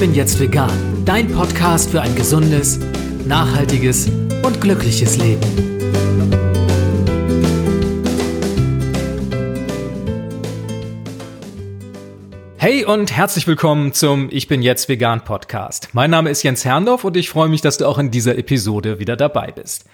bin jetzt vegan. Dein Podcast für ein gesundes, nachhaltiges und glückliches Leben. Hey und herzlich willkommen zum Ich bin jetzt vegan Podcast. Mein Name ist Jens Herndorf und ich freue mich, dass du auch in dieser Episode wieder dabei bist.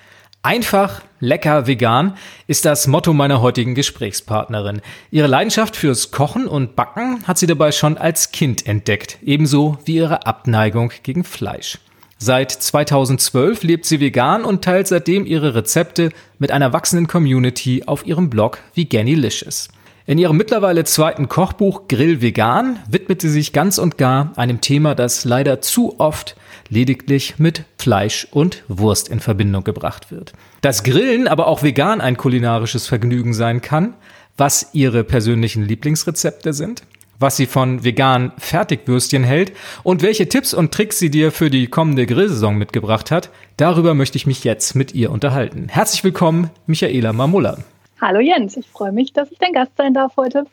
Einfach, lecker, vegan ist das Motto meiner heutigen Gesprächspartnerin. Ihre Leidenschaft fürs Kochen und Backen hat sie dabei schon als Kind entdeckt, ebenso wie ihre Abneigung gegen Fleisch. Seit 2012 lebt sie vegan und teilt seitdem ihre Rezepte mit einer wachsenden Community auf ihrem Blog Veganilicious. In ihrem mittlerweile zweiten Kochbuch Grill Vegan widmet sie sich ganz und gar einem Thema, das leider zu oft lediglich mit Fleisch und Wurst in Verbindung gebracht wird. Dass Grillen aber auch vegan ein kulinarisches Vergnügen sein kann, was ihre persönlichen Lieblingsrezepte sind, was sie von veganen Fertigwürstchen hält und welche Tipps und Tricks sie dir für die kommende Grillsaison mitgebracht hat, darüber möchte ich mich jetzt mit ihr unterhalten. Herzlich willkommen, Michaela Mamulla. Hallo Jens, ich freue mich, dass ich dein Gast sein darf heute.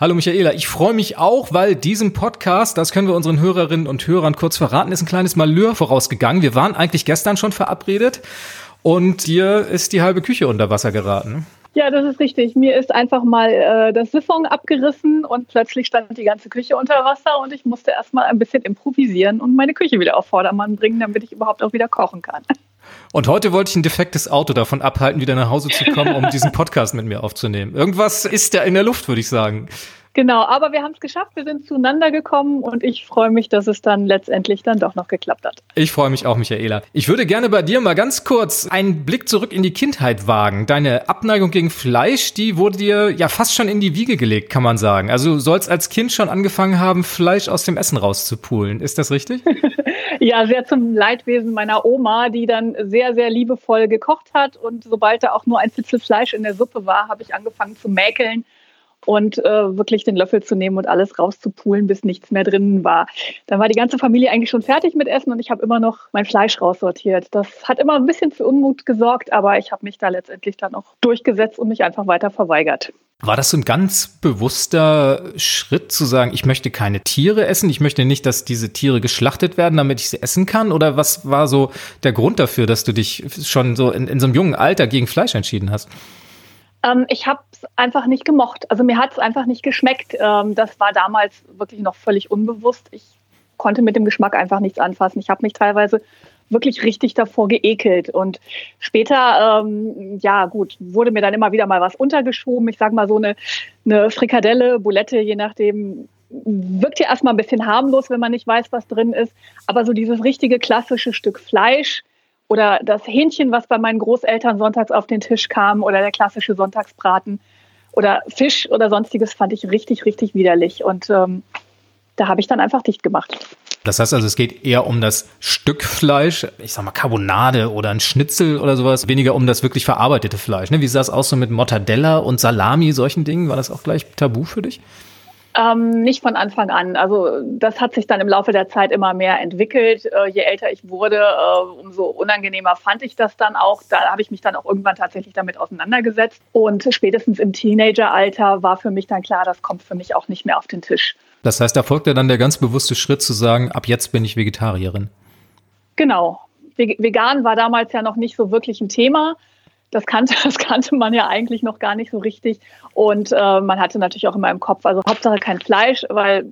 Hallo Michaela, ich freue mich auch, weil diesem Podcast, das können wir unseren Hörerinnen und Hörern kurz verraten, ist ein kleines Malheur vorausgegangen. Wir waren eigentlich gestern schon verabredet und dir ist die halbe Küche unter Wasser geraten. Ja, das ist richtig. Mir ist einfach mal äh, das Siphon abgerissen und plötzlich stand die ganze Küche unter Wasser und ich musste erstmal ein bisschen improvisieren und meine Küche wieder auf Vordermann bringen, damit ich überhaupt auch wieder kochen kann. Und heute wollte ich ein defektes Auto davon abhalten, wieder nach Hause zu kommen, um diesen Podcast mit mir aufzunehmen. Irgendwas ist da in der Luft, würde ich sagen. Genau, aber wir haben es geschafft, wir sind zueinander gekommen und ich freue mich, dass es dann letztendlich dann doch noch geklappt hat. Ich freue mich auch, Michaela. Ich würde gerne bei dir mal ganz kurz einen Blick zurück in die Kindheit wagen. Deine Abneigung gegen Fleisch, die wurde dir ja fast schon in die Wiege gelegt, kann man sagen. Also du sollst als Kind schon angefangen haben, Fleisch aus dem Essen rauszupulen. Ist das richtig? ja, sehr zum Leidwesen meiner Oma, die dann sehr, sehr liebevoll gekocht hat und sobald da auch nur ein Fitzel Fleisch in der Suppe war, habe ich angefangen zu mäkeln und äh, wirklich den Löffel zu nehmen und alles rauszupulen, bis nichts mehr drin war. Dann war die ganze Familie eigentlich schon fertig mit Essen und ich habe immer noch mein Fleisch raussortiert. Das hat immer ein bisschen für Unmut gesorgt, aber ich habe mich da letztendlich dann auch durchgesetzt und mich einfach weiter verweigert. War das so ein ganz bewusster Schritt zu sagen, ich möchte keine Tiere essen, ich möchte nicht, dass diese Tiere geschlachtet werden, damit ich sie essen kann? Oder was war so der Grund dafür, dass du dich schon so in, in so einem jungen Alter gegen Fleisch entschieden hast? Ähm, ich habe es einfach nicht gemocht. Also mir hat es einfach nicht geschmeckt. Ähm, das war damals wirklich noch völlig unbewusst. Ich konnte mit dem Geschmack einfach nichts anfassen. Ich habe mich teilweise wirklich richtig davor geekelt. Und später, ähm, ja gut, wurde mir dann immer wieder mal was untergeschoben. Ich sage mal so eine, eine Frikadelle, Boulette, je nachdem, wirkt ja erstmal ein bisschen harmlos, wenn man nicht weiß, was drin ist. Aber so dieses richtige klassische Stück Fleisch, oder das Hähnchen, was bei meinen Großeltern sonntags auf den Tisch kam oder der klassische Sonntagsbraten oder Fisch oder sonstiges fand ich richtig, richtig widerlich. Und ähm, da habe ich dann einfach dicht gemacht. Das heißt also, es geht eher um das Stück Fleisch, ich sag mal Carbonade oder ein Schnitzel oder sowas, weniger um das wirklich verarbeitete Fleisch. Ne? Wie sah es aus so mit Mortadella und Salami, solchen Dingen? War das auch gleich tabu für dich? Ähm, nicht von Anfang an. Also das hat sich dann im Laufe der Zeit immer mehr entwickelt. Äh, je älter ich wurde, äh, umso unangenehmer fand ich das dann auch. Da habe ich mich dann auch irgendwann tatsächlich damit auseinandergesetzt. Und spätestens im Teenageralter war für mich dann klar, das kommt für mich auch nicht mehr auf den Tisch. Das heißt, da folgte dann der ganz bewusste Schritt zu sagen, ab jetzt bin ich Vegetarierin. Genau. Vegan war damals ja noch nicht so wirklich ein Thema. Das kannte, das kannte man ja eigentlich noch gar nicht so richtig. Und äh, man hatte natürlich auch immer im Kopf, also Hauptsache kein Fleisch, weil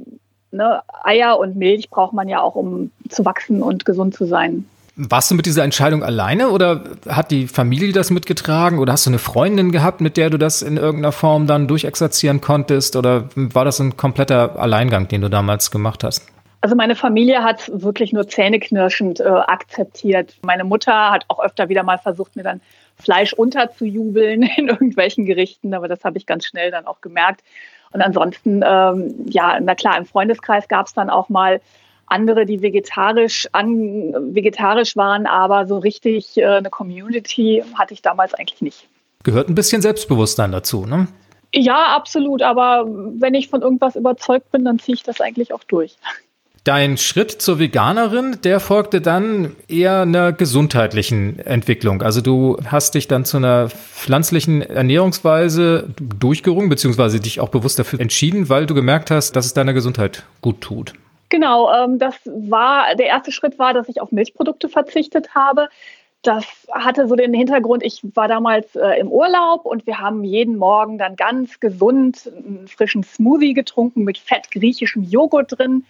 ne, Eier und Milch braucht man ja auch, um zu wachsen und gesund zu sein. Warst du mit dieser Entscheidung alleine oder hat die Familie das mitgetragen oder hast du eine Freundin gehabt, mit der du das in irgendeiner Form dann durchexerzieren konntest oder war das ein kompletter Alleingang, den du damals gemacht hast? Also meine Familie hat wirklich nur zähneknirschend äh, akzeptiert. Meine Mutter hat auch öfter wieder mal versucht, mir dann Fleisch unterzujubeln in irgendwelchen Gerichten, aber das habe ich ganz schnell dann auch gemerkt. Und ansonsten, ähm, ja, na klar, im Freundeskreis gab es dann auch mal andere, die vegetarisch, an, vegetarisch waren, aber so richtig äh, eine Community hatte ich damals eigentlich nicht. Gehört ein bisschen Selbstbewusstsein dazu, ne? Ja, absolut. Aber wenn ich von irgendwas überzeugt bin, dann ziehe ich das eigentlich auch durch. Dein Schritt zur Veganerin, der folgte dann eher einer gesundheitlichen Entwicklung. Also du hast dich dann zu einer pflanzlichen Ernährungsweise durchgerungen, beziehungsweise dich auch bewusst dafür entschieden, weil du gemerkt hast, dass es deiner Gesundheit gut tut. Genau, ähm, das war, der erste Schritt war, dass ich auf Milchprodukte verzichtet habe. Das hatte so den Hintergrund, ich war damals äh, im Urlaub und wir haben jeden Morgen dann ganz gesund einen frischen Smoothie getrunken mit fett griechischem Joghurt drin.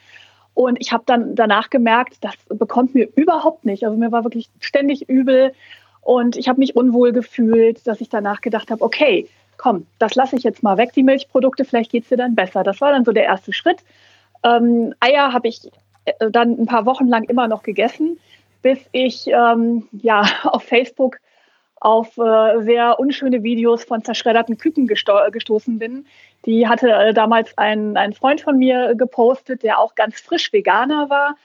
Und ich habe dann danach gemerkt, das bekommt mir überhaupt nicht. Also mir war wirklich ständig übel und ich habe mich unwohl gefühlt, dass ich danach gedacht habe, okay, komm, das lasse ich jetzt mal weg, die Milchprodukte, vielleicht geht es dir dann besser. Das war dann so der erste Schritt. Ähm, Eier habe ich äh, dann ein paar Wochen lang immer noch gegessen bis ich ähm, ja auf Facebook auf äh, sehr unschöne Videos von zerschredderten Küken gesto gestoßen bin. Die hatte äh, damals ein, ein Freund von mir gepostet, der auch ganz frisch Veganer war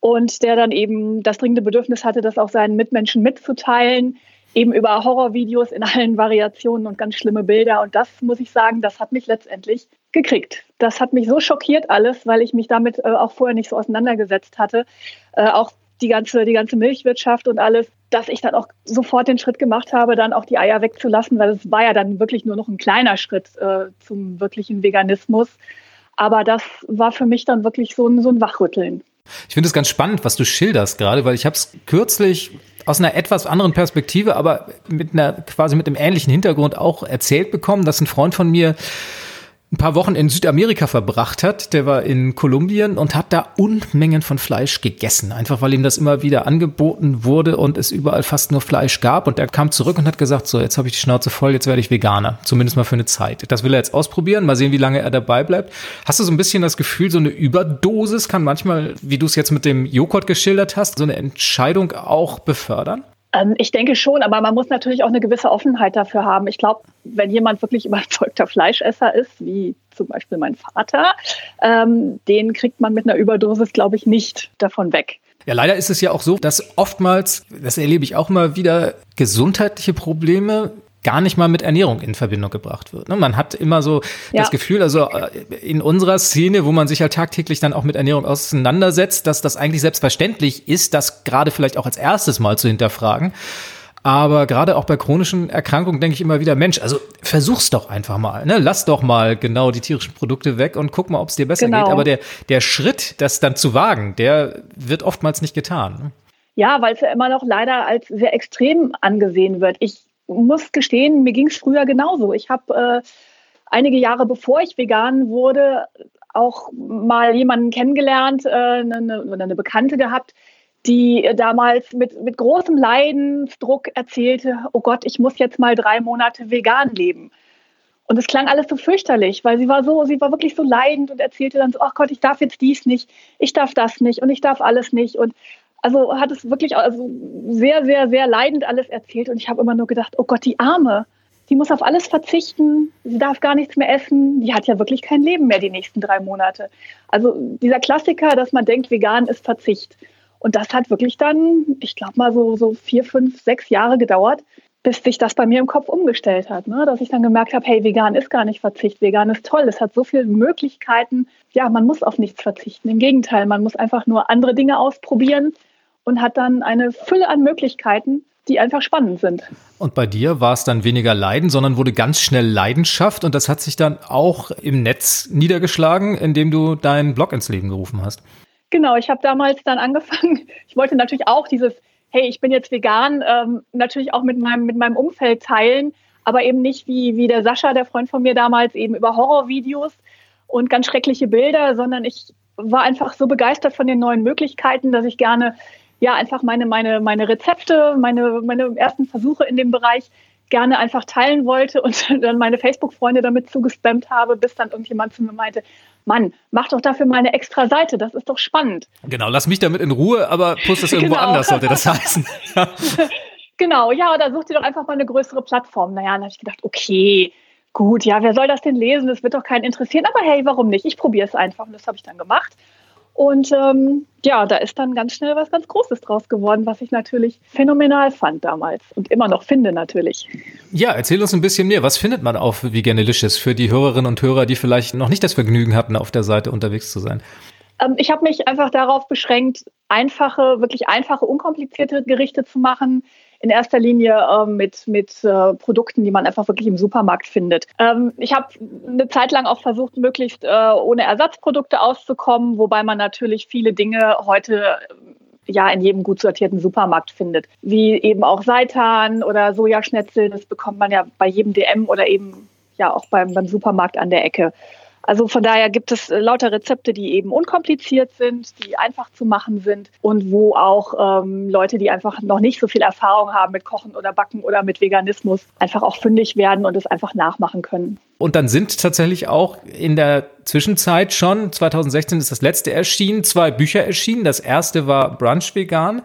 und der dann eben das dringende Bedürfnis hatte, das auch seinen Mitmenschen mitzuteilen, eben über Horrorvideos in allen Variationen und ganz schlimme Bilder. Und das muss ich sagen, das hat mich letztendlich gekriegt. Das hat mich so schockiert alles, weil ich mich damit äh, auch vorher nicht so auseinandergesetzt hatte. Äh, auch die ganze, die ganze Milchwirtschaft und alles, dass ich dann auch sofort den Schritt gemacht habe, dann auch die Eier wegzulassen, weil es war ja dann wirklich nur noch ein kleiner Schritt äh, zum wirklichen Veganismus. Aber das war für mich dann wirklich so ein, so ein Wachrütteln. Ich finde es ganz spannend, was du schilderst gerade, weil ich habe es kürzlich aus einer etwas anderen Perspektive, aber mit einer quasi mit einem ähnlichen Hintergrund auch erzählt bekommen, dass ein Freund von mir ein paar Wochen in Südamerika verbracht hat. Der war in Kolumbien und hat da Unmengen von Fleisch gegessen. Einfach weil ihm das immer wieder angeboten wurde und es überall fast nur Fleisch gab. Und er kam zurück und hat gesagt, so, jetzt habe ich die Schnauze voll, jetzt werde ich Veganer. Zumindest mal für eine Zeit. Das will er jetzt ausprobieren. Mal sehen, wie lange er dabei bleibt. Hast du so ein bisschen das Gefühl, so eine Überdosis kann manchmal, wie du es jetzt mit dem Joghurt geschildert hast, so eine Entscheidung auch befördern? Ähm, ich denke schon, aber man muss natürlich auch eine gewisse Offenheit dafür haben. Ich glaube, wenn jemand wirklich überzeugter Fleischesser ist, wie zum Beispiel mein Vater, ähm, den kriegt man mit einer Überdosis, glaube ich, nicht davon weg. Ja, leider ist es ja auch so, dass oftmals, das erlebe ich auch mal wieder, gesundheitliche Probleme gar nicht mal mit Ernährung in Verbindung gebracht wird. Ne? Man hat immer so ja. das Gefühl, also äh, in unserer Szene, wo man sich halt tagtäglich dann auch mit Ernährung auseinandersetzt, dass das eigentlich selbstverständlich ist, das gerade vielleicht auch als erstes mal zu hinterfragen. Aber gerade auch bei chronischen Erkrankungen denke ich immer wieder, Mensch, also versuch's doch einfach mal, ne? Lass doch mal genau die tierischen Produkte weg und guck mal, ob es dir besser genau. geht. Aber der, der Schritt, das dann zu wagen, der wird oftmals nicht getan. Ne? Ja, weil es ja immer noch leider als sehr extrem angesehen wird. Ich muss gestehen, mir ging es früher genauso. Ich habe äh, einige Jahre bevor ich vegan wurde, auch mal jemanden kennengelernt, äh, eine, eine Bekannte gehabt, die damals mit, mit großem Leidensdruck erzählte, oh Gott, ich muss jetzt mal drei Monate vegan leben. Und es klang alles so fürchterlich, weil sie war so, sie war wirklich so leidend und erzählte dann so, ach Gott, ich darf jetzt dies nicht, ich darf das nicht und ich darf alles nicht. Und also hat es wirklich also sehr, sehr, sehr leidend alles erzählt. Und ich habe immer nur gedacht, oh Gott, die Arme, die muss auf alles verzichten, sie darf gar nichts mehr essen, die hat ja wirklich kein Leben mehr die nächsten drei Monate. Also dieser Klassiker, dass man denkt, vegan ist Verzicht. Und das hat wirklich dann, ich glaube mal so, so vier, fünf, sechs Jahre gedauert, bis sich das bei mir im Kopf umgestellt hat. Ne? Dass ich dann gemerkt habe, hey, vegan ist gar nicht Verzicht, vegan ist toll, es hat so viele Möglichkeiten. Ja, man muss auf nichts verzichten. Im Gegenteil, man muss einfach nur andere Dinge ausprobieren, und hat dann eine Fülle an Möglichkeiten, die einfach spannend sind. Und bei dir war es dann weniger Leiden, sondern wurde ganz schnell Leidenschaft und das hat sich dann auch im Netz niedergeschlagen, indem du deinen Blog ins Leben gerufen hast. Genau, ich habe damals dann angefangen. Ich wollte natürlich auch dieses, hey, ich bin jetzt vegan, ähm, natürlich auch mit meinem, mit meinem Umfeld teilen, aber eben nicht wie, wie der Sascha, der Freund von mir damals, eben über Horrorvideos und ganz schreckliche Bilder, sondern ich war einfach so begeistert von den neuen Möglichkeiten, dass ich gerne ja einfach meine, meine, meine Rezepte, meine, meine ersten Versuche in dem Bereich gerne einfach teilen wollte und dann meine Facebook-Freunde damit zugespammt habe, bis dann irgendjemand zu mir meinte, Mann, mach doch dafür mal eine extra Seite, das ist doch spannend. Genau, lass mich damit in Ruhe, aber post es irgendwo genau. anders, sollte das heißen. genau, ja, oder such dir doch einfach mal eine größere Plattform. Naja, dann habe ich gedacht, okay, gut, ja, wer soll das denn lesen? Das wird doch keinen interessieren, aber hey, warum nicht? Ich probiere es einfach und das habe ich dann gemacht. Und ähm, ja, da ist dann ganz schnell was ganz Großes draus geworden, was ich natürlich phänomenal fand damals und immer noch finde natürlich. Ja, erzähl uns ein bisschen mehr. Was findet man auf Veganilicious für die Hörerinnen und Hörer, die vielleicht noch nicht das Vergnügen hatten, auf der Seite unterwegs zu sein? Ähm, ich habe mich einfach darauf beschränkt, einfache, wirklich einfache, unkomplizierte Gerichte zu machen. In erster Linie äh, mit, mit äh, Produkten, die man einfach wirklich im Supermarkt findet. Ähm, ich habe eine Zeit lang auch versucht, möglichst äh, ohne Ersatzprodukte auszukommen, wobei man natürlich viele Dinge heute äh, ja in jedem gut sortierten Supermarkt findet. Wie eben auch Seitan oder Sojaschnetzel, das bekommt man ja bei jedem DM oder eben ja auch beim, beim Supermarkt an der Ecke. Also von daher gibt es äh, lauter Rezepte, die eben unkompliziert sind, die einfach zu machen sind und wo auch ähm, Leute, die einfach noch nicht so viel Erfahrung haben mit Kochen oder Backen oder mit Veganismus, einfach auch fündig werden und es einfach nachmachen können. Und dann sind tatsächlich auch in der Zwischenzeit schon, 2016 ist das letzte erschienen, zwei Bücher erschienen. Das erste war Brunch Vegan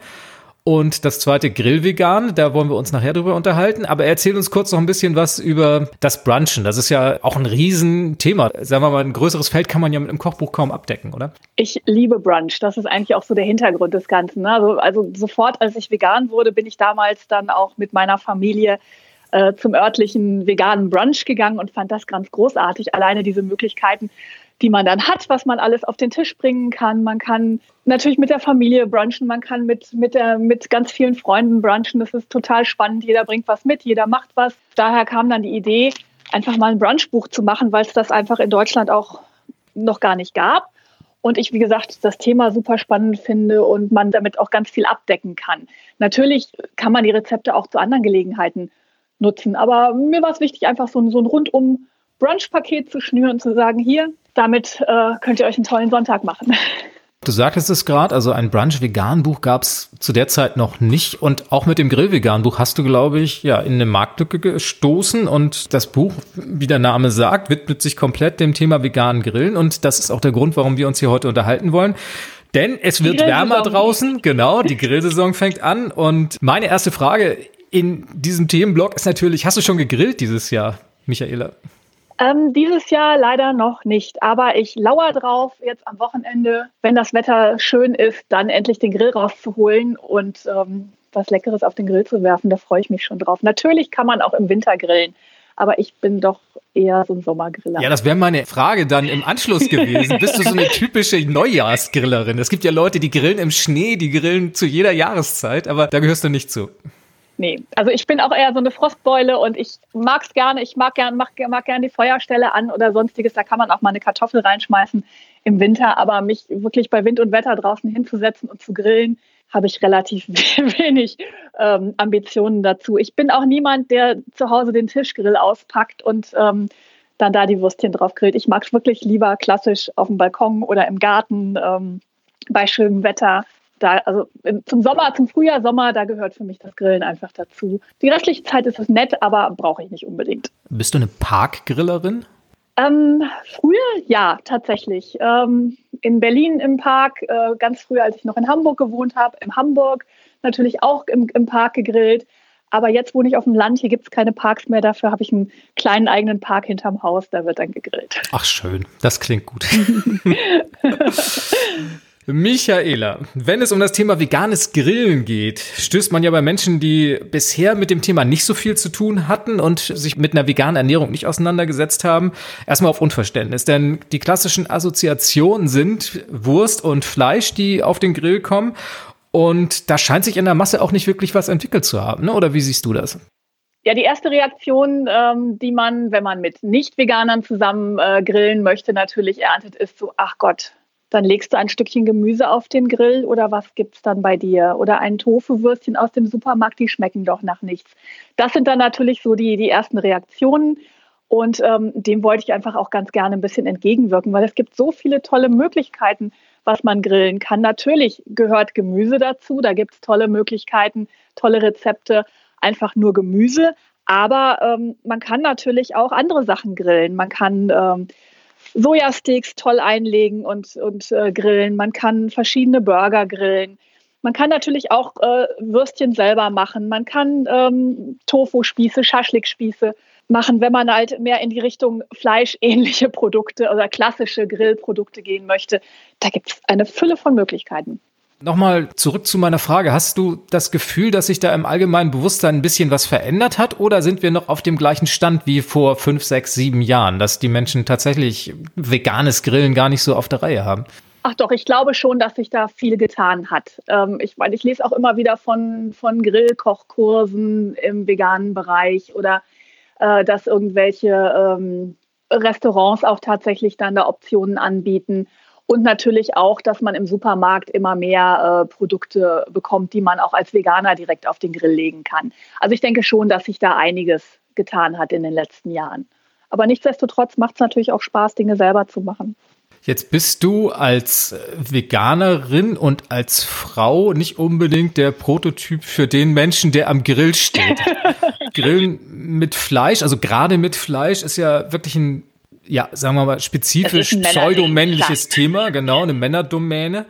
und das zweite Grillvegan, da wollen wir uns nachher drüber unterhalten. Aber erzähl uns kurz noch ein bisschen was über das Brunchen. Das ist ja auch ein Riesenthema. Sagen wir mal, ein größeres Feld kann man ja mit einem Kochbuch kaum abdecken, oder? Ich liebe Brunch. Das ist eigentlich auch so der Hintergrund des Ganzen. Ne? Also, also sofort, als ich vegan wurde, bin ich damals dann auch mit meiner Familie äh, zum örtlichen veganen Brunch gegangen und fand das ganz großartig. Alleine diese Möglichkeiten, die man dann hat, was man alles auf den Tisch bringen kann. Man kann natürlich mit der Familie brunchen, man kann mit, mit, der, mit ganz vielen Freunden brunchen. Das ist total spannend. Jeder bringt was mit, jeder macht was. Daher kam dann die Idee, einfach mal ein Brunchbuch zu machen, weil es das einfach in Deutschland auch noch gar nicht gab. Und ich, wie gesagt, das Thema super spannend finde und man damit auch ganz viel abdecken kann. Natürlich kann man die Rezepte auch zu anderen Gelegenheiten nutzen, aber mir war es wichtig, einfach so so ein rundum Brunch-Paket zu schnüren und zu sagen, hier, damit äh, könnt ihr euch einen tollen Sonntag machen. Du sagtest es gerade, also ein Brunch-Vegan-Buch gab es zu der Zeit noch nicht. Und auch mit dem Grill-Vegan-Buch hast du, glaube ich, ja, in eine Marktlücke gestoßen. Und das Buch, wie der Name sagt, widmet sich komplett dem Thema veganen Grillen. Und das ist auch der Grund, warum wir uns hier heute unterhalten wollen. Denn es wird wärmer draußen, genau, die Grillsaison fängt an. Und meine erste Frage in diesem Themenblock ist natürlich, hast du schon gegrillt dieses Jahr, Michaela? Ähm, dieses Jahr leider noch nicht, aber ich lauere drauf, jetzt am Wochenende, wenn das Wetter schön ist, dann endlich den Grill rauszuholen und ähm, was Leckeres auf den Grill zu werfen. Da freue ich mich schon drauf. Natürlich kann man auch im Winter grillen, aber ich bin doch eher so ein Sommergriller. Ja, das wäre meine Frage dann im Anschluss gewesen. Bist du so eine typische Neujahrsgrillerin? Es gibt ja Leute, die grillen im Schnee, die grillen zu jeder Jahreszeit, aber da gehörst du nicht zu. Nee, also ich bin auch eher so eine Frostbeule und ich mag es gerne. Ich mag gerne mag, mag gern die Feuerstelle an oder sonstiges. Da kann man auch mal eine Kartoffel reinschmeißen im Winter. Aber mich wirklich bei Wind und Wetter draußen hinzusetzen und zu grillen, habe ich relativ wenig ähm, Ambitionen dazu. Ich bin auch niemand, der zu Hause den Tischgrill auspackt und ähm, dann da die Würstchen drauf grillt. Ich mag es wirklich lieber klassisch auf dem Balkon oder im Garten ähm, bei schönem Wetter da, also zum Sommer, zum Frühjahr, Sommer, da gehört für mich das Grillen einfach dazu. Die restliche Zeit ist es nett, aber brauche ich nicht unbedingt. Bist du eine Parkgrillerin? Ähm, früher ja, tatsächlich. Ähm, in Berlin im Park, äh, ganz früher, als ich noch in Hamburg gewohnt habe, in Hamburg natürlich auch im, im Park gegrillt. Aber jetzt wohne ich auf dem Land, hier gibt es keine Parks mehr. Dafür habe ich einen kleinen eigenen Park hinterm Haus, da wird dann gegrillt. Ach schön, das klingt gut. Michaela, wenn es um das Thema veganes Grillen geht, stößt man ja bei Menschen, die bisher mit dem Thema nicht so viel zu tun hatten und sich mit einer veganen Ernährung nicht auseinandergesetzt haben, erstmal auf Unverständnis. Denn die klassischen Assoziationen sind Wurst und Fleisch, die auf den Grill kommen. Und da scheint sich in der Masse auch nicht wirklich was entwickelt zu haben, ne? oder wie siehst du das? Ja, die erste Reaktion, ähm, die man, wenn man mit Nicht-Veganern zusammen äh, grillen möchte, natürlich erntet, ist so, ach Gott, dann legst du ein Stückchen Gemüse auf den Grill oder was gibt es dann bei dir? Oder ein Tofu-Würstchen aus dem Supermarkt, die schmecken doch nach nichts. Das sind dann natürlich so die, die ersten Reaktionen. Und ähm, dem wollte ich einfach auch ganz gerne ein bisschen entgegenwirken, weil es gibt so viele tolle Möglichkeiten, was man grillen kann. Natürlich gehört Gemüse dazu, da gibt es tolle Möglichkeiten, tolle Rezepte, einfach nur Gemüse. Aber ähm, man kann natürlich auch andere Sachen grillen. Man kann ähm, Sojasticks toll einlegen und, und äh, grillen. Man kann verschiedene Burger grillen. Man kann natürlich auch äh, Würstchen selber machen. Man kann ähm, Tofu-Spieße, Schaschlik-Spieße machen, wenn man halt mehr in die Richtung fleischähnliche Produkte oder klassische Grillprodukte gehen möchte. Da gibt es eine Fülle von Möglichkeiten. Nochmal zurück zu meiner Frage. Hast du das Gefühl, dass sich da im allgemeinen Bewusstsein ein bisschen was verändert hat oder sind wir noch auf dem gleichen Stand wie vor fünf, sechs, sieben Jahren, dass die Menschen tatsächlich veganes Grillen gar nicht so auf der Reihe haben? Ach doch, ich glaube schon, dass sich da viel getan hat. Ähm, ich, weil ich lese auch immer wieder von, von Grillkochkursen im veganen Bereich oder äh, dass irgendwelche ähm, Restaurants auch tatsächlich dann da Optionen anbieten. Und natürlich auch, dass man im Supermarkt immer mehr äh, Produkte bekommt, die man auch als Veganer direkt auf den Grill legen kann. Also ich denke schon, dass sich da einiges getan hat in den letzten Jahren. Aber nichtsdestotrotz macht es natürlich auch Spaß, Dinge selber zu machen. Jetzt bist du als Veganerin und als Frau nicht unbedingt der Prototyp für den Menschen, der am Grill steht. Grillen mit Fleisch, also gerade mit Fleisch, ist ja wirklich ein, ja, sagen wir mal, spezifisch pseudomännliches Thema, genau, eine Männerdomäne.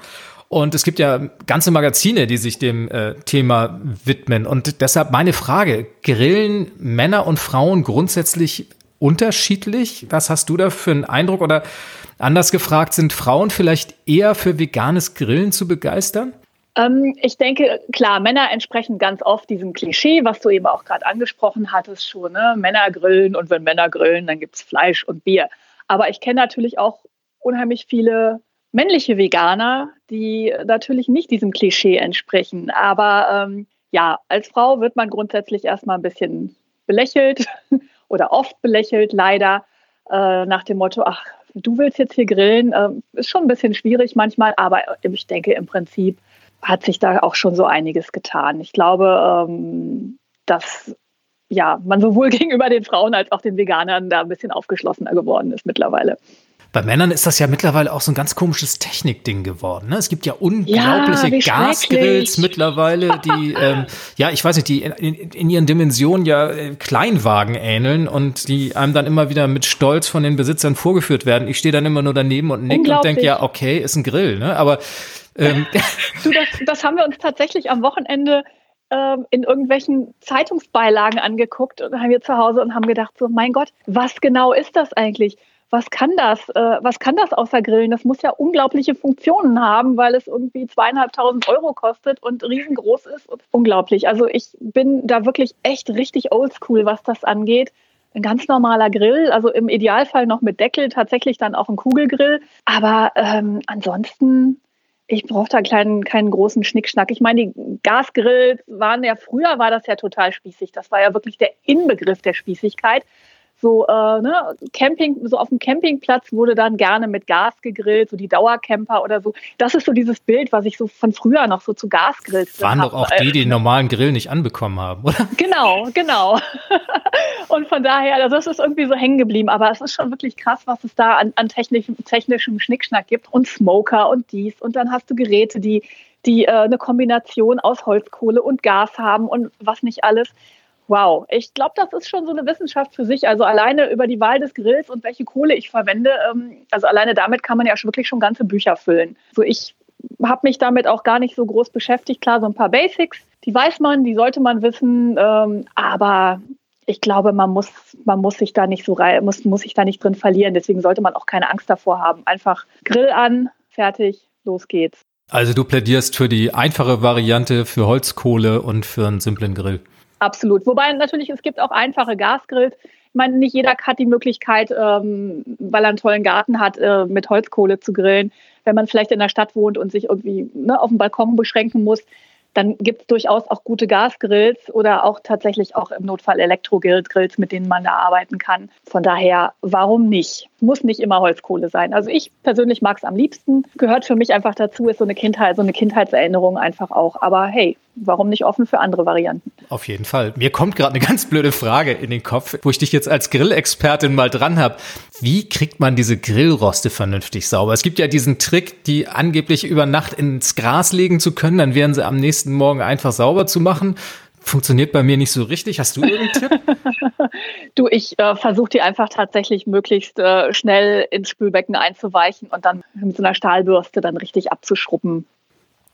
Und es gibt ja ganze Magazine, die sich dem äh, Thema widmen. Und deshalb meine Frage, grillen Männer und Frauen grundsätzlich unterschiedlich? Was hast du da für einen Eindruck? Oder anders gefragt, sind Frauen vielleicht eher für veganes Grillen zu begeistern? Ähm, ich denke, klar, Männer entsprechen ganz oft diesem Klischee, was du eben auch gerade angesprochen hattest schon. Ne? Männer grillen und wenn Männer grillen, dann gibt es Fleisch und Bier. Aber ich kenne natürlich auch unheimlich viele männliche Veganer, die natürlich nicht diesem Klischee entsprechen. Aber ähm, ja, als Frau wird man grundsätzlich erstmal ein bisschen belächelt oder oft belächelt, leider, äh, nach dem Motto, ach, du willst jetzt hier grillen, äh, ist schon ein bisschen schwierig manchmal, aber ich denke, im Prinzip hat sich da auch schon so einiges getan. Ich glaube, ähm, dass ja, man sowohl gegenüber den Frauen als auch den Veganern da ein bisschen aufgeschlossener geworden ist mittlerweile. Bei Männern ist das ja mittlerweile auch so ein ganz komisches Technikding geworden. Ne? Es gibt ja unglaubliche ja, Gasgrills mittlerweile, die, ähm, ja, ich weiß nicht, die in, in, ihren Dimensionen ja äh, Kleinwagen ähneln und die einem dann immer wieder mit Stolz von den Besitzern vorgeführt werden. Ich stehe dann immer nur daneben und nick und denke, ja, okay, ist ein Grill. Ne? Aber ähm, du, das, das haben wir uns tatsächlich am Wochenende ähm, in irgendwelchen Zeitungsbeilagen angeguckt und haben wir zu Hause und haben gedacht, so mein Gott, was genau ist das eigentlich? Was kann das? Äh, was kann das außer Grillen? Das muss ja unglaubliche Funktionen haben, weil es irgendwie zweieinhalbtausend Euro kostet und riesengroß ist. unglaublich. Also ich bin da wirklich echt richtig oldschool, was das angeht. Ein ganz normaler Grill, also im Idealfall noch mit Deckel, tatsächlich dann auch ein Kugelgrill. Aber ähm, ansonsten ich brauche da keinen, keinen großen Schnickschnack. Ich meine, die Gasgrills waren ja früher war das ja total spießig. Das war ja wirklich der Inbegriff der Spießigkeit so äh, ne, Camping, so auf dem Campingplatz wurde dann gerne mit Gas gegrillt, so die Dauercamper oder so. Das ist so dieses Bild, was ich so von früher noch so zu Gasgrills Waren hab. doch auch die, die den normalen Grill nicht anbekommen haben, oder? Genau, genau. Und von daher, also das ist irgendwie so hängen geblieben. Aber es ist schon wirklich krass, was es da an, an technischem, technischem Schnickschnack gibt und Smoker und dies. Und dann hast du Geräte, die die äh, eine Kombination aus Holzkohle und Gas haben und was nicht alles. Wow, ich glaube, das ist schon so eine Wissenschaft für sich. Also alleine über die Wahl des Grills und welche Kohle ich verwende, ähm, also alleine damit kann man ja wirklich schon ganze Bücher füllen. So ich habe mich damit auch gar nicht so groß beschäftigt. Klar, so ein paar Basics, die weiß man, die sollte man wissen, ähm, aber ich glaube, man muss, man muss sich da nicht so rein, muss, muss sich da nicht drin verlieren. Deswegen sollte man auch keine Angst davor haben. Einfach Grill an, fertig, los geht's. Also du plädierst für die einfache Variante für Holzkohle und für einen simplen Grill. Absolut. Wobei natürlich, es gibt auch einfache Gasgrills. Ich meine, nicht jeder hat die Möglichkeit, ähm, weil er einen tollen Garten hat, äh, mit Holzkohle zu grillen. Wenn man vielleicht in der Stadt wohnt und sich irgendwie ne, auf dem Balkon beschränken muss, dann gibt es durchaus auch gute Gasgrills oder auch tatsächlich auch im Notfall Elektrogrills, mit denen man da arbeiten kann. Von daher, warum nicht? Muss nicht immer Holzkohle sein. Also ich persönlich mag es am liebsten. Gehört für mich einfach dazu, ist so eine Kindheit, so eine Kindheitserinnerung einfach auch. Aber hey, warum nicht offen für andere Varianten? Auf jeden Fall. Mir kommt gerade eine ganz blöde Frage in den Kopf, wo ich dich jetzt als Grillexpertin mal dran habe. Wie kriegt man diese Grillroste vernünftig sauber? Es gibt ja diesen Trick, die angeblich über Nacht ins Gras legen zu können, dann wären sie am nächsten Morgen einfach sauber zu machen. Funktioniert bei mir nicht so richtig. Hast du irgendeinen Tipp? du, ich äh, versuche die einfach tatsächlich möglichst äh, schnell ins Spülbecken einzuweichen und dann mit so einer Stahlbürste dann richtig abzuschrubben.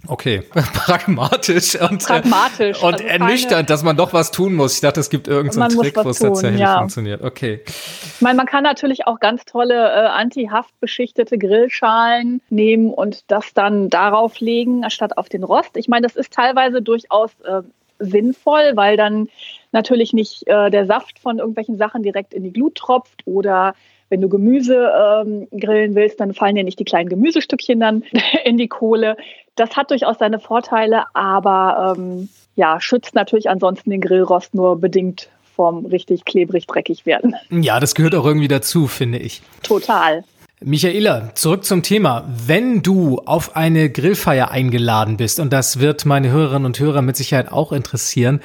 Okay, pragmatisch und, pragmatisch. und also ernüchternd, dass man doch was tun muss. Ich dachte, es gibt irgendeinen so Trick, wo es tatsächlich ja. funktioniert. Okay. Ich meine, man kann natürlich auch ganz tolle äh, anti-haftbeschichtete Grillschalen nehmen und das dann darauf legen, anstatt auf den Rost. Ich meine, das ist teilweise durchaus äh, sinnvoll, weil dann natürlich nicht äh, der Saft von irgendwelchen Sachen direkt in die Glut tropft oder wenn du Gemüse ähm, grillen willst, dann fallen dir nicht die kleinen Gemüsestückchen dann in die Kohle. Das hat durchaus seine Vorteile, aber ähm, ja, schützt natürlich ansonsten den Grillrost nur bedingt vom richtig klebrig dreckig werden. Ja, das gehört auch irgendwie dazu, finde ich. Total. Michaela, zurück zum Thema. Wenn du auf eine Grillfeier eingeladen bist, und das wird meine Hörerinnen und Hörer mit Sicherheit auch interessieren,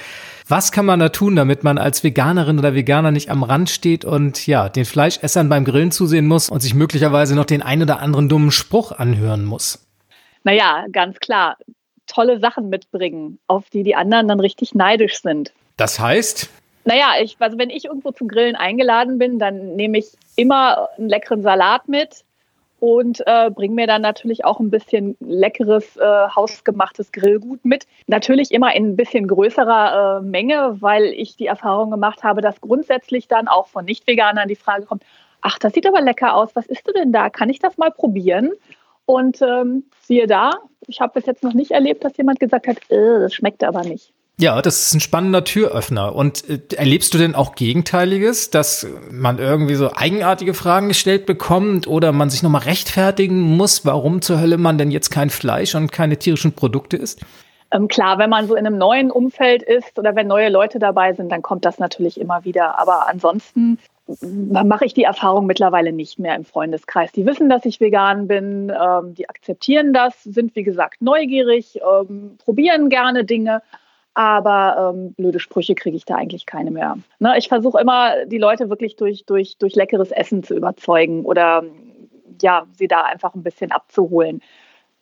was kann man da tun, damit man als Veganerin oder Veganer nicht am Rand steht und ja, den Fleischessern beim Grillen zusehen muss und sich möglicherweise noch den ein oder anderen dummen Spruch anhören muss? Naja, ganz klar. Tolle Sachen mitbringen, auf die die anderen dann richtig neidisch sind. Das heißt? Naja, ich, also wenn ich irgendwo zum Grillen eingeladen bin, dann nehme ich immer einen leckeren Salat mit und äh, bringe mir dann natürlich auch ein bisschen leckeres, äh, hausgemachtes Grillgut mit. Natürlich immer in ein bisschen größerer äh, Menge, weil ich die Erfahrung gemacht habe, dass grundsätzlich dann auch von Nicht-Veganern die Frage kommt, ach, das sieht aber lecker aus, was isst du denn da? Kann ich das mal probieren? Und ähm, siehe da, ich habe bis jetzt noch nicht erlebt, dass jemand gesagt hat, äh, das schmeckt aber nicht. Ja, das ist ein spannender Türöffner. Und äh, erlebst du denn auch Gegenteiliges, dass man irgendwie so eigenartige Fragen gestellt bekommt oder man sich nochmal rechtfertigen muss, warum zur Hölle man denn jetzt kein Fleisch und keine tierischen Produkte isst? Ähm, klar, wenn man so in einem neuen Umfeld ist oder wenn neue Leute dabei sind, dann kommt das natürlich immer wieder. Aber ansonsten mache ich die Erfahrung mittlerweile nicht mehr im Freundeskreis. Die wissen, dass ich vegan bin, ähm, die akzeptieren das, sind wie gesagt neugierig, ähm, probieren gerne Dinge aber ähm, blöde Sprüche kriege ich da eigentlich keine mehr. Ne, ich versuche immer, die Leute wirklich durch, durch, durch leckeres Essen zu überzeugen oder ja, sie da einfach ein bisschen abzuholen.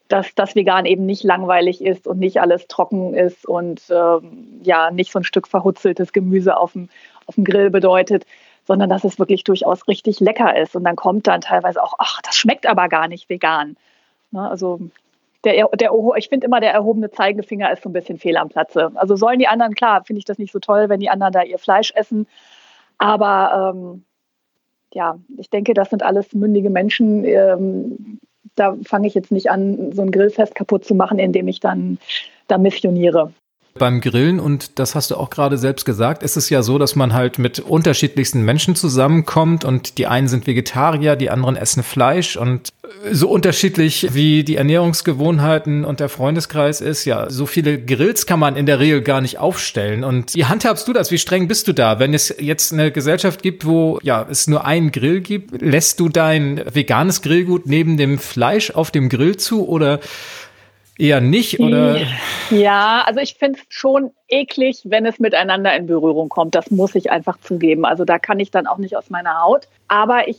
Dass das Vegan eben nicht langweilig ist und nicht alles trocken ist und ähm, ja, nicht so ein Stück verhutzeltes Gemüse auf dem, auf dem Grill bedeutet, sondern dass es wirklich durchaus richtig lecker ist. Und dann kommt dann teilweise auch, ach, das schmeckt aber gar nicht vegan. Ne, also der, der, ich finde immer, der erhobene Zeigefinger ist so ein bisschen fehl am Platze. Also sollen die anderen, klar, finde ich das nicht so toll, wenn die anderen da ihr Fleisch essen. Aber ähm, ja, ich denke, das sind alles mündige Menschen. Ähm, da fange ich jetzt nicht an, so ein Grillfest kaputt zu machen, indem ich dann da missioniere. Beim Grillen, und das hast du auch gerade selbst gesagt, ist es ja so, dass man halt mit unterschiedlichsten Menschen zusammenkommt und die einen sind Vegetarier, die anderen essen Fleisch und so unterschiedlich wie die Ernährungsgewohnheiten und der Freundeskreis ist, ja, so viele Grills kann man in der Regel gar nicht aufstellen. Und wie handhabst du das? Wie streng bist du da? Wenn es jetzt eine Gesellschaft gibt, wo ja es nur einen Grill gibt, lässt du dein veganes Grillgut neben dem Fleisch auf dem Grill zu oder eher nicht, oder? Ja, also ich finde es schon eklig, wenn es miteinander in Berührung kommt. Das muss ich einfach zugeben. Also da kann ich dann auch nicht aus meiner Haut. Aber ich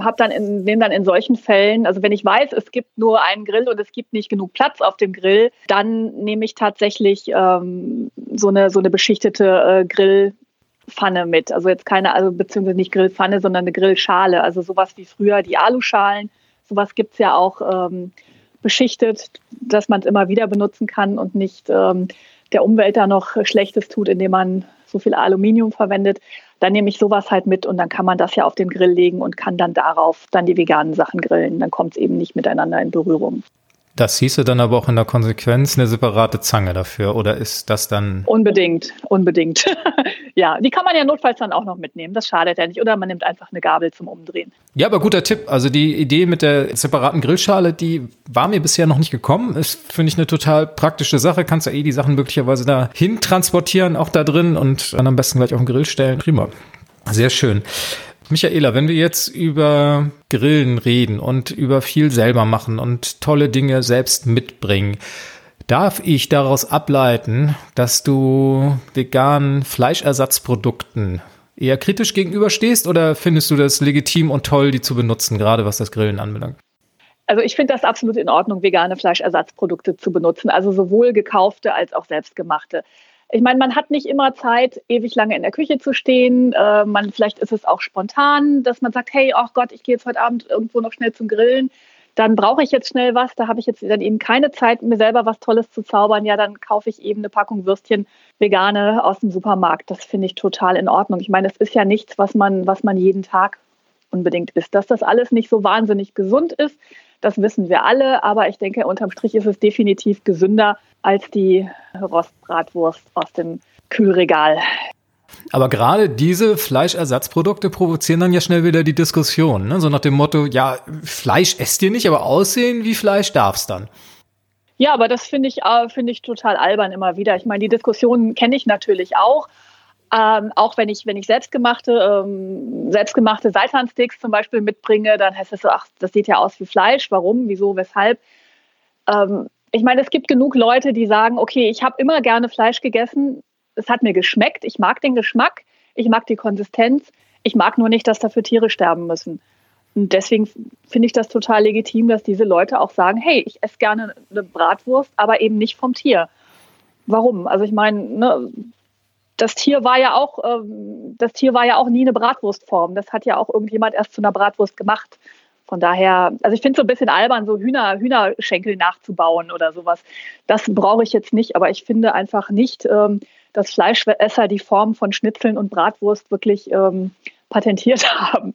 habe dann in, nehme dann in solchen Fällen, also wenn ich weiß, es gibt nur einen Grill und es gibt nicht genug Platz auf dem Grill, dann nehme ich tatsächlich ähm, so eine so eine beschichtete äh, Grillpfanne mit. Also jetzt keine, also beziehungsweise nicht Grillpfanne, sondern eine Grillschale. Also sowas wie früher die Aluschalen. Sowas gibt es ja auch. Ähm, beschichtet, dass man es immer wieder benutzen kann und nicht ähm, der Umwelt da noch Schlechtes tut, indem man so viel Aluminium verwendet. Dann nehme ich sowas halt mit und dann kann man das ja auf den Grill legen und kann dann darauf dann die veganen Sachen grillen. Dann kommt es eben nicht miteinander in Berührung. Das hieße dann aber auch in der Konsequenz eine separate Zange dafür, oder ist das dann? Unbedingt, unbedingt. ja, die kann man ja notfalls dann auch noch mitnehmen. Das schadet ja nicht. Oder man nimmt einfach eine Gabel zum Umdrehen. Ja, aber guter Tipp. Also die Idee mit der separaten Grillschale, die war mir bisher noch nicht gekommen. Ist, finde ich, eine total praktische Sache. Kannst ja eh die Sachen möglicherweise da hin transportieren, auch da drin und dann am besten gleich auf den Grill stellen. Prima. Sehr schön. Michaela, wenn wir jetzt über Grillen reden und über viel selber machen und tolle Dinge selbst mitbringen, darf ich daraus ableiten, dass du veganen Fleischersatzprodukten eher kritisch gegenüberstehst oder findest du das legitim und toll, die zu benutzen, gerade was das Grillen anbelangt? Also ich finde das absolut in Ordnung, vegane Fleischersatzprodukte zu benutzen, also sowohl gekaufte als auch selbstgemachte ich meine, man hat nicht immer Zeit, ewig lange in der Küche zu stehen. Äh, man, vielleicht ist es auch spontan, dass man sagt, hey, ach Gott, ich gehe jetzt heute Abend irgendwo noch schnell zum Grillen. Dann brauche ich jetzt schnell was. Da habe ich jetzt dann eben keine Zeit, mir selber was Tolles zu zaubern. Ja, dann kaufe ich eben eine Packung Würstchen vegane aus dem Supermarkt. Das finde ich total in Ordnung. Ich meine, es ist ja nichts, was man, was man jeden Tag unbedingt isst. Dass das alles nicht so wahnsinnig gesund ist, Das wissen wir alle, aber ich denke, unterm Strich ist es definitiv gesünder als die Rostbratwurst aus dem Kühlregal. Aber gerade diese Fleischersatzprodukte provozieren dann ja schnell wieder die Diskussion. Ne? So nach dem Motto, ja, Fleisch esst ihr nicht, aber aussehen wie Fleisch darf's dann. Ja, aber das finde ich, äh, finde ich total albern immer wieder. Ich meine, die Diskussionen kenne ich natürlich auch. Ähm, auch wenn ich, wenn ich selbstgemachte, ähm, selbstgemachte Seitandsticks zum Beispiel mitbringe, dann heißt es so, ach, das sieht ja aus wie Fleisch. Warum? Wieso? Weshalb? Ähm, ich meine, es gibt genug Leute, die sagen, okay, ich habe immer gerne Fleisch gegessen. Es hat mir geschmeckt. Ich mag den Geschmack. Ich mag die Konsistenz. Ich mag nur nicht, dass dafür Tiere sterben müssen. Und deswegen finde ich das total legitim, dass diese Leute auch sagen, hey, ich esse gerne eine Bratwurst, aber eben nicht vom Tier. Warum? Also ich meine, ne, das Tier war ja auch, ähm, das Tier war ja auch nie eine Bratwurstform. Das hat ja auch irgendjemand erst zu einer Bratwurst gemacht. Von daher, also ich finde es so ein bisschen albern, so Hühner, Hühnerschenkel nachzubauen oder sowas. Das brauche ich jetzt nicht, aber ich finde einfach nicht, ähm, dass Fleischesser die Form von Schnitzeln und Bratwurst wirklich ähm, patentiert haben.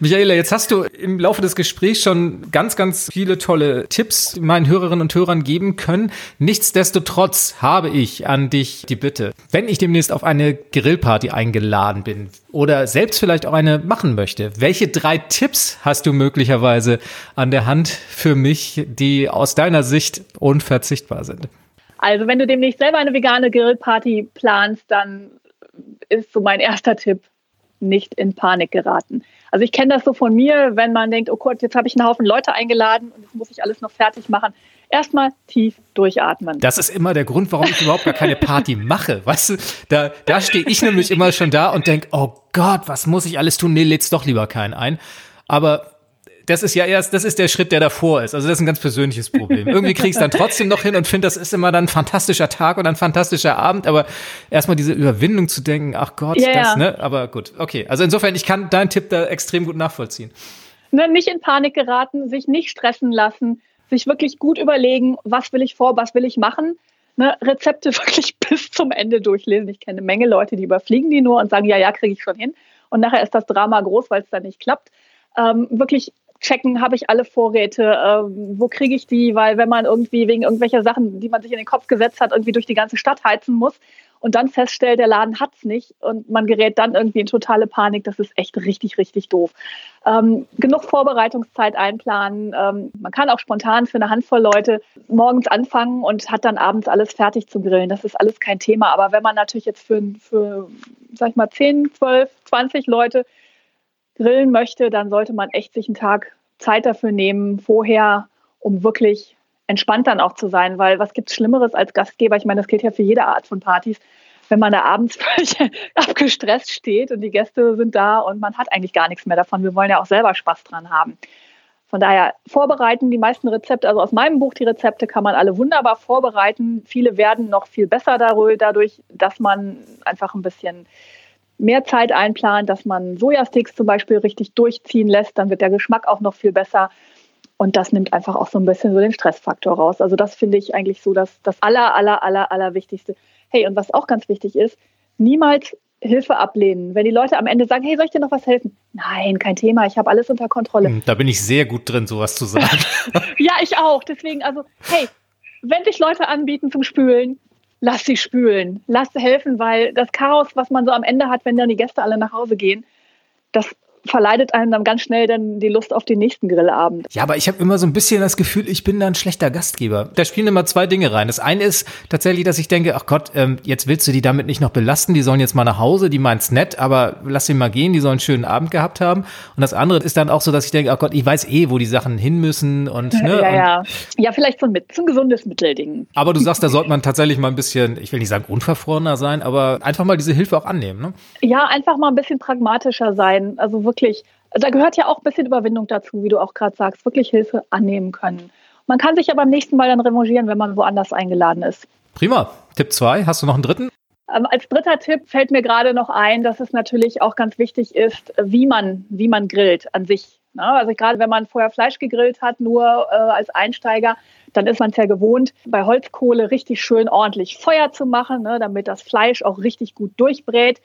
Michaela, jetzt hast du im Laufe des Gesprächs schon ganz, ganz viele tolle Tipps meinen Hörerinnen und Hörern geben können. Nichtsdestotrotz habe ich an dich die Bitte, wenn ich demnächst auf eine Grillparty eingeladen bin oder selbst vielleicht auch eine machen möchte, welche drei Tipps hast du möglicherweise an der Hand für mich, die aus deiner Sicht unverzichtbar sind? Also wenn du demnächst selber eine vegane Grillparty planst, dann ist so mein erster Tipp, nicht in Panik geraten. Also ich kenne das so von mir, wenn man denkt, oh Gott, jetzt habe ich einen Haufen Leute eingeladen und jetzt muss ich alles noch fertig machen. Erstmal tief durchatmen. Das ist immer der Grund, warum ich überhaupt gar keine Party mache. Weißt du, da, da stehe ich nämlich immer schon da und denke, oh Gott, was muss ich alles tun? Nee, lädst doch lieber keinen ein. Aber das ist ja erst, das ist der Schritt, der davor ist. Also das ist ein ganz persönliches Problem. Irgendwie krieg ich es dann trotzdem noch hin und finde, das ist immer dann ein fantastischer Tag und ein fantastischer Abend, aber erstmal diese Überwindung zu denken, ach Gott, yeah. das, ne? Aber gut, okay. Also insofern, ich kann deinen Tipp da extrem gut nachvollziehen. Ne, nicht in Panik geraten, sich nicht stressen lassen, sich wirklich gut überlegen, was will ich vor, was will ich machen. Ne, Rezepte wirklich bis zum Ende durchlesen. Ich kenne eine Menge Leute, die überfliegen die nur und sagen, ja, ja, kriege ich schon hin. Und nachher ist das Drama groß, weil es dann nicht klappt. Ähm, wirklich checken, habe ich alle Vorräte, äh, wo kriege ich die, weil wenn man irgendwie wegen irgendwelcher Sachen, die man sich in den Kopf gesetzt hat, irgendwie durch die ganze Stadt heizen muss und dann feststellt, der Laden hat es nicht und man gerät dann irgendwie in totale Panik, das ist echt richtig, richtig doof. Ähm, genug Vorbereitungszeit einplanen. Ähm, man kann auch spontan für eine Handvoll Leute morgens anfangen und hat dann abends alles fertig zu grillen. Das ist alles kein Thema. Aber wenn man natürlich jetzt für, für sag ich mal, 10, 12, 20 Leute grillen möchte, dann sollte man echt sich einen Tag Zeit dafür nehmen, vorher, um wirklich entspannt dann auch zu sein, weil was gibt es Schlimmeres als Gastgeber? Ich meine, das gilt ja für jede Art von Partys, wenn man da abends abgestresst steht und die Gäste sind da und man hat eigentlich gar nichts mehr davon. Wir wollen ja auch selber Spaß dran haben. Von daher vorbereiten die meisten Rezepte, also aus meinem Buch die Rezepte kann man alle wunderbar vorbereiten. Viele werden noch viel besser dadurch, dass man einfach ein bisschen mehr Zeit einplant, dass man Sojasticks zum Beispiel richtig durchziehen lässt, dann wird der Geschmack auch noch viel besser. Und das nimmt einfach auch so ein bisschen so den Stressfaktor raus. Also das finde ich eigentlich so das, das aller, aller, aller, aller Wichtigste. Hey, und was auch ganz wichtig ist, niemals Hilfe ablehnen. Wenn die Leute am Ende sagen, hey, soll ich dir noch was helfen? Nein, kein Thema, ich habe alles unter Kontrolle. Hm, da bin ich sehr gut drin, sowas zu sagen. ja, ich auch. Deswegen, also, hey, wenn sich Leute anbieten zum Spülen, lass sie spülen, lass helfen, weil das Chaos, was man so am Ende hat, wenn dann die Gäste alle nach Hause gehen, das verleidet einem dann ganz schnell dann die Lust auf den nächsten Grillabend. Ja, aber ich habe immer so ein bisschen das Gefühl, ich bin da ein schlechter Gastgeber. Da spielen immer zwei Dinge rein. Das eine ist tatsächlich, dass ich denke, ach Gott, ähm, jetzt willst du die damit nicht noch belasten, die sollen jetzt mal nach Hause, die meint's nett, aber lass sie mal gehen, die sollen einen schönen Abend gehabt haben. Und das andere ist dann auch so, dass ich denke, ach Gott, ich weiß eh, wo die Sachen hin müssen und ne. Ja, ja. ja vielleicht so ein, so ein gesundes Mittelding. Aber du sagst, da sollte man tatsächlich mal ein bisschen, ich will nicht sagen unverfrorener sein, aber einfach mal diese Hilfe auch annehmen, ne? Ja, einfach mal ein bisschen pragmatischer sein. Also wirklich da gehört ja auch ein bisschen Überwindung dazu, wie du auch gerade sagst, wirklich Hilfe annehmen können. Man kann sich ja beim nächsten Mal dann revanchieren, wenn man woanders eingeladen ist. Prima. Tipp 2, hast du noch einen dritten? Ähm, als dritter Tipp fällt mir gerade noch ein, dass es natürlich auch ganz wichtig ist, wie man, wie man grillt an sich. Ne? Also gerade wenn man vorher Fleisch gegrillt hat, nur äh, als Einsteiger, dann ist man es ja gewohnt, bei Holzkohle richtig schön ordentlich Feuer zu machen, ne, damit das Fleisch auch richtig gut durchbrät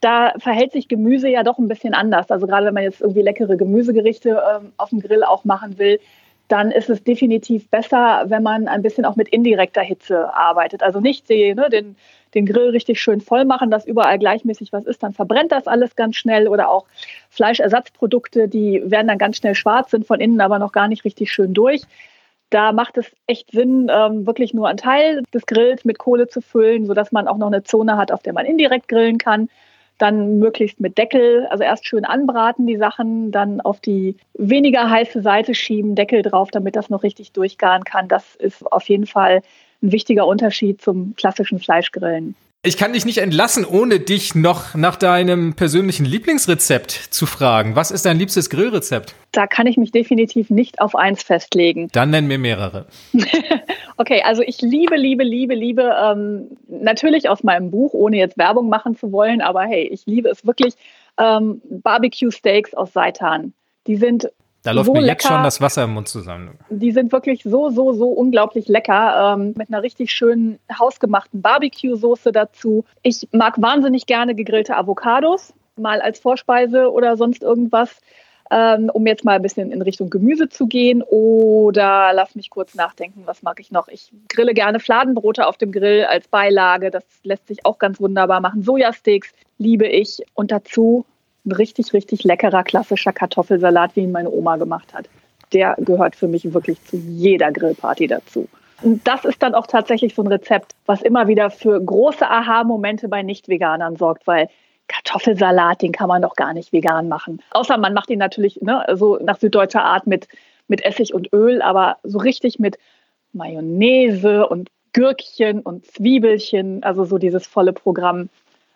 da verhält sich Gemüse ja doch ein bisschen anders. Also gerade wenn man jetzt irgendwie leckere Gemüsegerichte ähm, auf dem Grill auch machen will, dann ist es definitiv besser, wenn man ein bisschen auch mit indirekter Hitze arbeitet. Also nicht die, ne, den, den Grill richtig schön voll machen, dass überall gleichmäßig was ist, dann verbrennt das alles ganz schnell. Oder auch Fleischersatzprodukte, die werden dann ganz schnell schwarz, sind von innen aber noch gar nicht richtig schön durch. Da macht es echt Sinn, ähm, wirklich nur einen Teil des Grills mit Kohle zu füllen, sodass man auch noch eine Zone hat, auf der man indirekt grillen kann dann möglichst mit Deckel, also erst schön anbraten die Sachen, dann auf die weniger heiße Seite schieben, Deckel drauf, damit das noch richtig durchgaren kann. Das ist auf jeden Fall ein wichtiger Unterschied zum klassischen Fleischgrillen. Ich kann dich nicht entlassen, ohne dich noch nach deinem persönlichen Lieblingsrezept zu fragen. Was ist dein liebstes Grillrezept? Da kann ich mich definitiv nicht auf eins festlegen. Dann nenn mir mehrere. okay, also ich liebe, liebe, liebe, liebe, ähm, natürlich aus meinem Buch, ohne jetzt Werbung machen zu wollen, aber hey, ich liebe es wirklich, ähm, Barbecue Steaks aus Seitan. Die sind da läuft so mir jetzt lecker. schon das Wasser im Mund zusammen. Die sind wirklich so, so, so unglaublich lecker. Ähm, mit einer richtig schönen hausgemachten Barbecue-Soße dazu. Ich mag wahnsinnig gerne gegrillte Avocados, mal als Vorspeise oder sonst irgendwas. Ähm, um jetzt mal ein bisschen in Richtung Gemüse zu gehen. Oder lass mich kurz nachdenken, was mag ich noch? Ich grille gerne Fladenbrote auf dem Grill als Beilage. Das lässt sich auch ganz wunderbar machen. Sojasteaks liebe ich. Und dazu ein richtig, richtig leckerer klassischer Kartoffelsalat, wie ihn meine Oma gemacht hat. Der gehört für mich wirklich zu jeder Grillparty dazu. Und das ist dann auch tatsächlich so ein Rezept, was immer wieder für große Aha-Momente bei Nicht-Veganern sorgt, weil Kartoffelsalat, den kann man doch gar nicht vegan machen. Außer man macht ihn natürlich ne, so nach süddeutscher Art mit, mit Essig und Öl, aber so richtig mit Mayonnaise und Gürkchen und Zwiebelchen, also so dieses volle Programm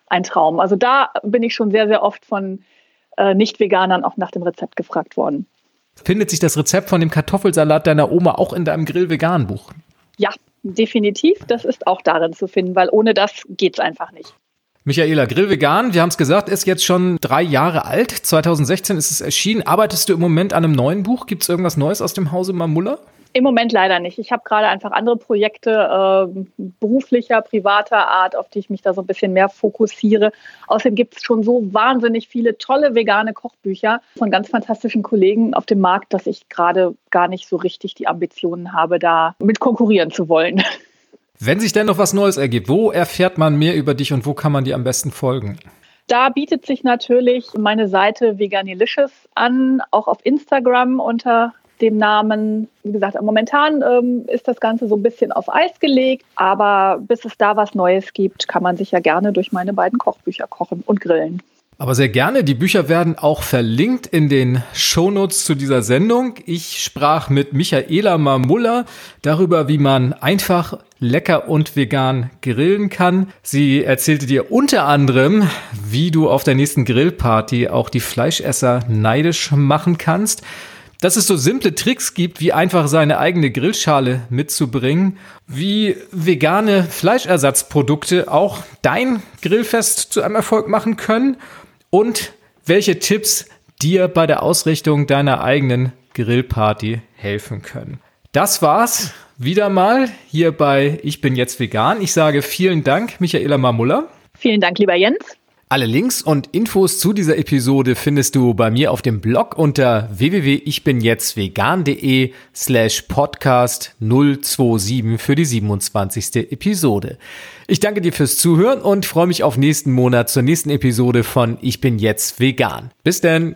ein Traum. Also da bin ich schon sehr, sehr oft von äh, Nicht-Veganern auch nach dem Rezept gefragt worden. Findet sich das Rezept von dem Kartoffelsalat deiner Oma auch in deinem Grill-Vegan-Buch? Ja, definitiv. Das ist auch darin zu finden, weil ohne das geht es einfach nicht. Michaela, Grill Vegan, wir haben es gesagt, ist jetzt schon drei Jahre alt. 2016 ist es erschienen. Arbeitest du im Moment an einem neuen Buch? Gibt es irgendwas Neues aus dem Hause Mamulla? Im Moment leider nicht. Ich habe gerade einfach andere Projekte äh, beruflicher, privater Art, auf die ich mich da so ein bisschen mehr fokussiere. Außerdem gibt es schon so wahnsinnig viele tolle vegane Kochbücher von ganz fantastischen Kollegen auf dem Markt, dass ich gerade gar nicht so richtig die Ambitionen habe, da mit konkurrieren zu wollen. Wenn sich denn noch was Neues ergibt, wo erfährt man mehr über dich und wo kann man dir am besten folgen? Da bietet sich natürlich meine Seite Veganilicious an, auch auf Instagram unter dem Namen. Wie gesagt, momentan ähm, ist das Ganze so ein bisschen auf Eis gelegt, aber bis es da was Neues gibt, kann man sich ja gerne durch meine beiden Kochbücher kochen und grillen. Aber sehr gerne. Die Bücher werden auch verlinkt in den Shownotes zu dieser Sendung. Ich sprach mit Michaela Mamulla darüber, wie man einfach lecker und vegan grillen kann. Sie erzählte dir unter anderem, wie du auf der nächsten Grillparty auch die Fleischesser neidisch machen kannst dass es so simple Tricks gibt, wie einfach seine eigene Grillschale mitzubringen, wie vegane Fleischersatzprodukte auch dein Grillfest zu einem Erfolg machen können und welche Tipps dir bei der Ausrichtung deiner eigenen Grillparty helfen können. Das war's wieder mal hier bei Ich bin jetzt vegan. Ich sage vielen Dank, Michaela Mamulla. Vielen Dank, lieber Jens. Alle Links und Infos zu dieser Episode findest du bei mir auf dem Blog unter www.ichbinjetztvegan.de slash podcast 027 für die 27. Episode. Ich danke dir fürs Zuhören und freue mich auf nächsten Monat zur nächsten Episode von Ich bin jetzt vegan. Bis denn!